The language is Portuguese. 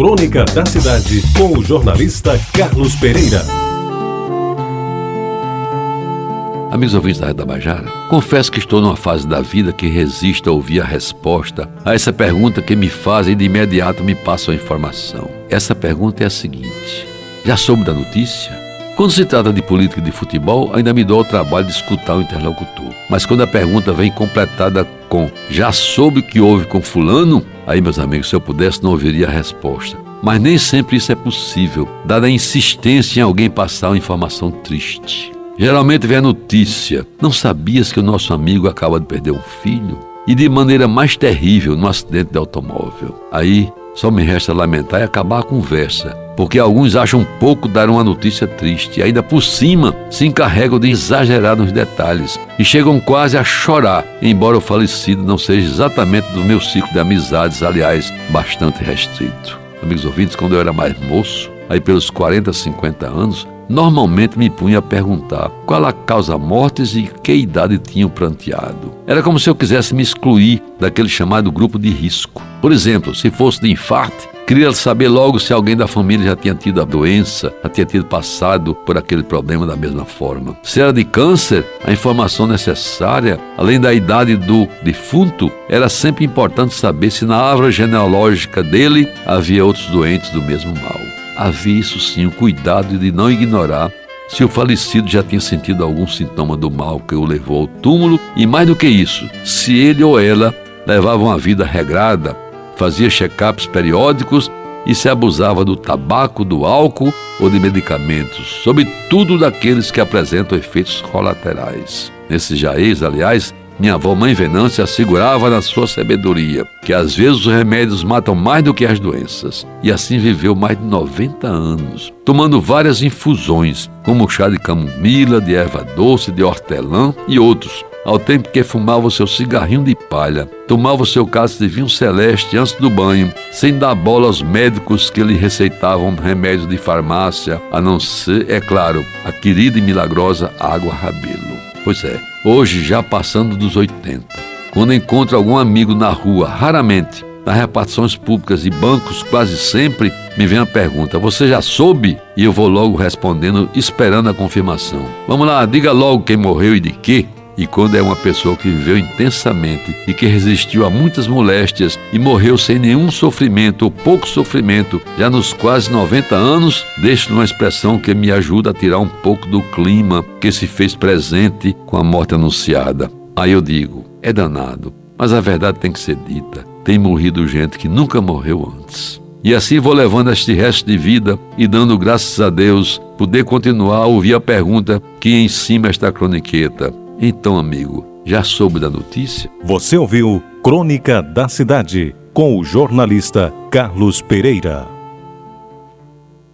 Crônica da Cidade, com o jornalista Carlos Pereira. Amigos ouvintes da Rede da Bajara, confesso que estou numa fase da vida que resisto a ouvir a resposta a essa pergunta que me fazem e de imediato me passam a informação. Essa pergunta é a seguinte: Já soube da notícia? Quando se trata de política de futebol, ainda me dou o trabalho de escutar o interlocutor. Mas quando a pergunta vem completada com já soube o que houve com fulano, aí meus amigos, se eu pudesse não ouviria a resposta. Mas nem sempre isso é possível, dada a insistência em alguém passar uma informação triste. Geralmente vem a notícia: não sabias que o nosso amigo acaba de perder um filho? E de maneira mais terrível, num acidente de automóvel. Aí só me resta lamentar e acabar a conversa, porque alguns acham pouco dar uma notícia triste e ainda por cima se encarregam de exagerar nos detalhes e chegam quase a chorar, embora o falecido não seja exatamente do meu ciclo de amizades, aliás, bastante restrito. Amigos ouvintes, quando eu era mais moço, aí pelos 40, 50 anos, normalmente me punha a perguntar qual a causa mortes e que idade tinha o pranteado. Era como se eu quisesse me excluir daquele chamado grupo de risco. Por exemplo, se fosse de infarto, queria saber logo se alguém da família já tinha tido a doença, já tinha tido passado por aquele problema da mesma forma. Se era de câncer, a informação necessária, além da idade do defunto, era sempre importante saber se na árvore genealógica dele havia outros doentes do mesmo mal havia isso sim o cuidado de não ignorar se o falecido já tinha sentido algum sintoma do mal que o levou ao túmulo e, mais do que isso, se ele ou ela levavam uma vida regrada, fazia check-ups periódicos e se abusava do tabaco, do álcool ou de medicamentos, sobretudo daqueles que apresentam efeitos colaterais. Nesses jaez, aliás, minha avó Mãe Venância assegurava na sua sabedoria que às vezes os remédios matam mais do que as doenças. E assim viveu mais de 90 anos, tomando várias infusões, como chá de camomila, de erva doce, de hortelã e outros, ao tempo que fumava o seu cigarrinho de palha, tomava o seu cálice de vinho celeste antes do banho, sem dar bola aos médicos que lhe receitavam remédios de farmácia, a não ser, é claro, a querida e milagrosa água rabelo. Pois é, hoje já passando dos 80. Quando encontro algum amigo na rua, raramente, nas repartições públicas e bancos, quase sempre me vem a pergunta: Você já soube? E eu vou logo respondendo, esperando a confirmação. Vamos lá, diga logo quem morreu e de quê? E quando é uma pessoa que viveu intensamente e que resistiu a muitas moléstias e morreu sem nenhum sofrimento ou pouco sofrimento, já nos quase 90 anos, deixo uma expressão que me ajuda a tirar um pouco do clima que se fez presente com a morte anunciada. Aí eu digo: é danado, mas a verdade tem que ser dita. Tem morrido gente que nunca morreu antes. E assim vou levando este resto de vida e dando graças a Deus poder continuar a ouvir a pergunta que em cima está croniqueta. Então, amigo, já soube da notícia? Você ouviu Crônica da Cidade com o jornalista Carlos Pereira.